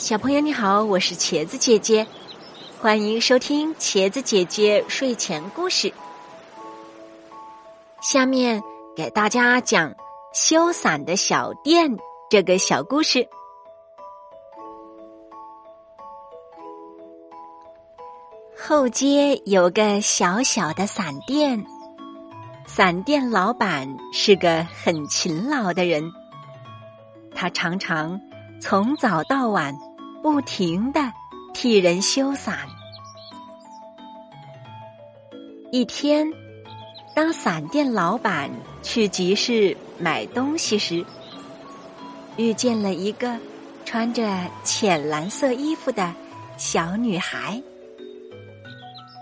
小朋友你好，我是茄子姐姐，欢迎收听茄子姐姐睡前故事。下面给大家讲修伞的小店这个小故事。后街有个小小的伞店，伞店老板是个很勤劳的人，他常常从早到晚。不停的替人修伞。一天，当伞店老板去集市买东西时，遇见了一个穿着浅蓝色衣服的小女孩。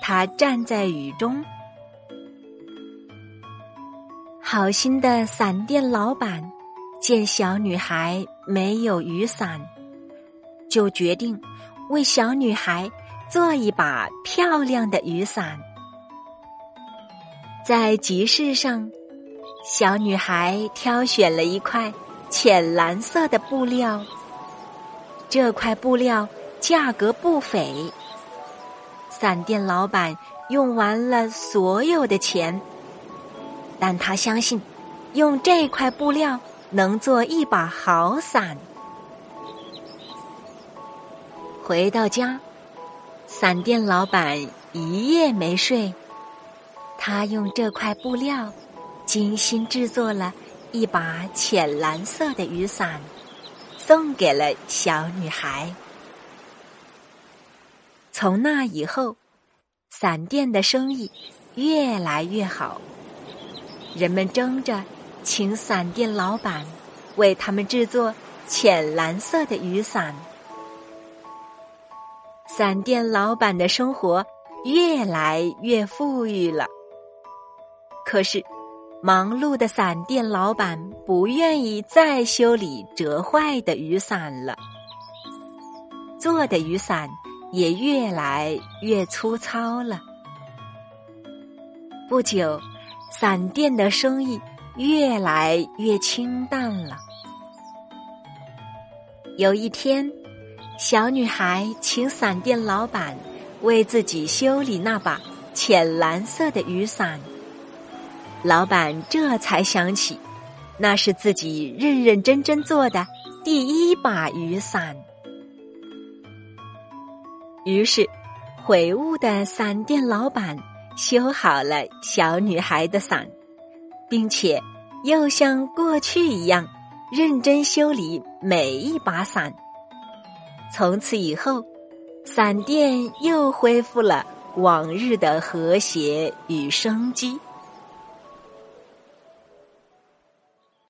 她站在雨中，好心的伞店老板见小女孩没有雨伞。就决定为小女孩做一把漂亮的雨伞。在集市上，小女孩挑选了一块浅蓝色的布料。这块布料价格不菲，伞店老板用完了所有的钱，但他相信用这块布料能做一把好伞。回到家，伞店老板一夜没睡。他用这块布料精心制作了一把浅蓝色的雨伞，送给了小女孩。从那以后，伞店的生意越来越好。人们争着请伞店老板为他们制作浅蓝色的雨伞。伞店老板的生活越来越富裕了。可是，忙碌的伞店老板不愿意再修理折坏的雨伞了，做的雨伞也越来越粗糙了。不久，伞店的生意越来越清淡了。有一天。小女孩请伞店老板为自己修理那把浅蓝色的雨伞，老板这才想起，那是自己认认真真做的第一把雨伞。于是，悔悟的伞店老板修好了小女孩的伞，并且又像过去一样认真修理每一把伞。从此以后，闪电又恢复了往日的和谐与生机。